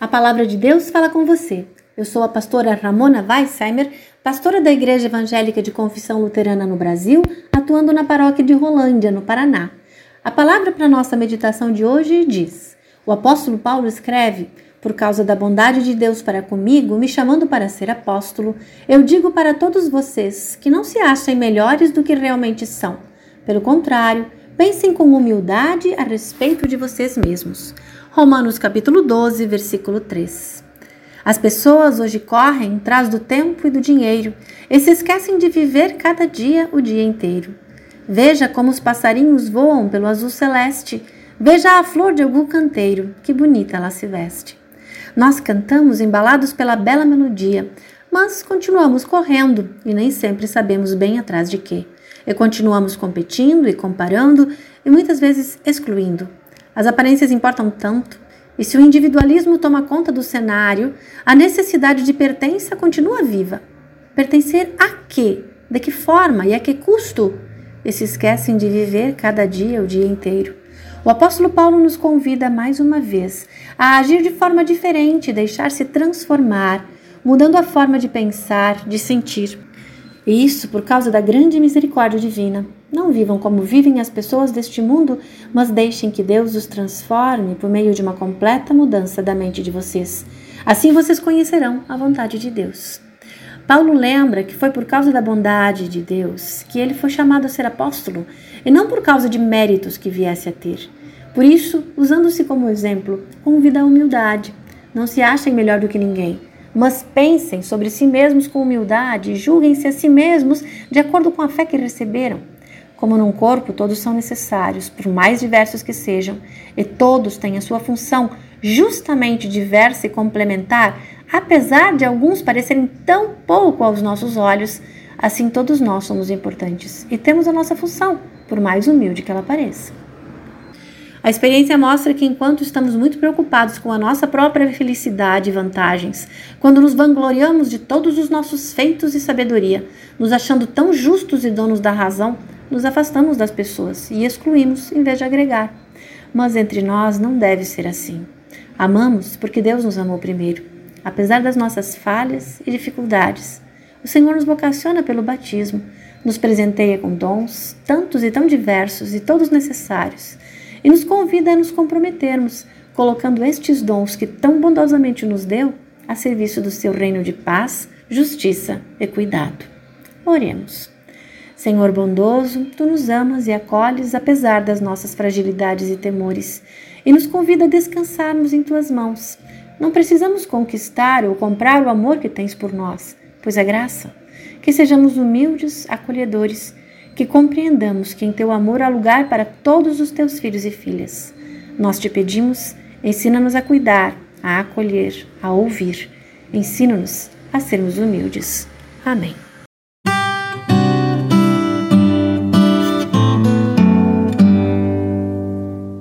A palavra de Deus fala com você. Eu sou a pastora Ramona Weissheimer, pastora da Igreja Evangélica de Confissão Luterana no Brasil, atuando na paróquia de Rolândia, no Paraná. A palavra para nossa meditação de hoje diz: O apóstolo Paulo escreve: Por causa da bondade de Deus para comigo, me chamando para ser apóstolo, eu digo para todos vocês que não se achem melhores do que realmente são. Pelo contrário, pensem com humildade a respeito de vocês mesmos. Romanos capítulo 12, versículo 3. As pessoas hoje correm atrás do tempo e do dinheiro e se esquecem de viver cada dia o dia inteiro. Veja como os passarinhos voam pelo azul celeste. Veja a flor de algum canteiro, que bonita ela se veste. Nós cantamos embalados pela bela melodia, mas continuamos correndo e nem sempre sabemos bem atrás de quê. E continuamos competindo e comparando e muitas vezes excluindo. As aparências importam tanto, e se o individualismo toma conta do cenário, a necessidade de pertença continua viva. Pertencer a quê? De que forma e a que custo? E se esquecem de viver cada dia o dia inteiro. O apóstolo Paulo nos convida mais uma vez a agir de forma diferente, deixar-se transformar, mudando a forma de pensar, de sentir. E isso por causa da grande misericórdia divina. Não vivam como vivem as pessoas deste mundo, mas deixem que Deus os transforme por meio de uma completa mudança da mente de vocês. Assim vocês conhecerão a vontade de Deus. Paulo lembra que foi por causa da bondade de Deus que ele foi chamado a ser apóstolo, e não por causa de méritos que viesse a ter. Por isso, usando-se como exemplo, convida a humildade. Não se achem melhor do que ninguém mas pensem sobre si mesmos com humildade e julguem-se a si mesmos de acordo com a fé que receberam. Como num corpo, todos são necessários, por mais diversos que sejam, e todos têm a sua função justamente diversa e complementar, apesar de alguns parecerem tão pouco aos nossos olhos, assim todos nós somos importantes e temos a nossa função, por mais humilde que ela pareça. A experiência mostra que enquanto estamos muito preocupados com a nossa própria felicidade e vantagens, quando nos vangloriamos de todos os nossos feitos e sabedoria, nos achando tão justos e donos da razão, nos afastamos das pessoas e excluímos em vez de agregar. Mas entre nós não deve ser assim. Amamos porque Deus nos amou primeiro, apesar das nossas falhas e dificuldades. O Senhor nos vocaciona pelo batismo, nos presenteia com dons, tantos e tão diversos e todos necessários e nos convida a nos comprometermos, colocando estes dons que tão bondosamente nos deu a serviço do seu reino de paz, justiça e cuidado. Oremos. Senhor bondoso, tu nos amas e acolhes apesar das nossas fragilidades e temores, e nos convida a descansarmos em tuas mãos. Não precisamos conquistar ou comprar o amor que tens por nós, pois é graça. Que sejamos humildes, acolhedores que compreendamos que em teu amor há lugar para todos os teus filhos e filhas. Nós te pedimos, ensina-nos a cuidar, a acolher, a ouvir. Ensina-nos a sermos humildes. Amém.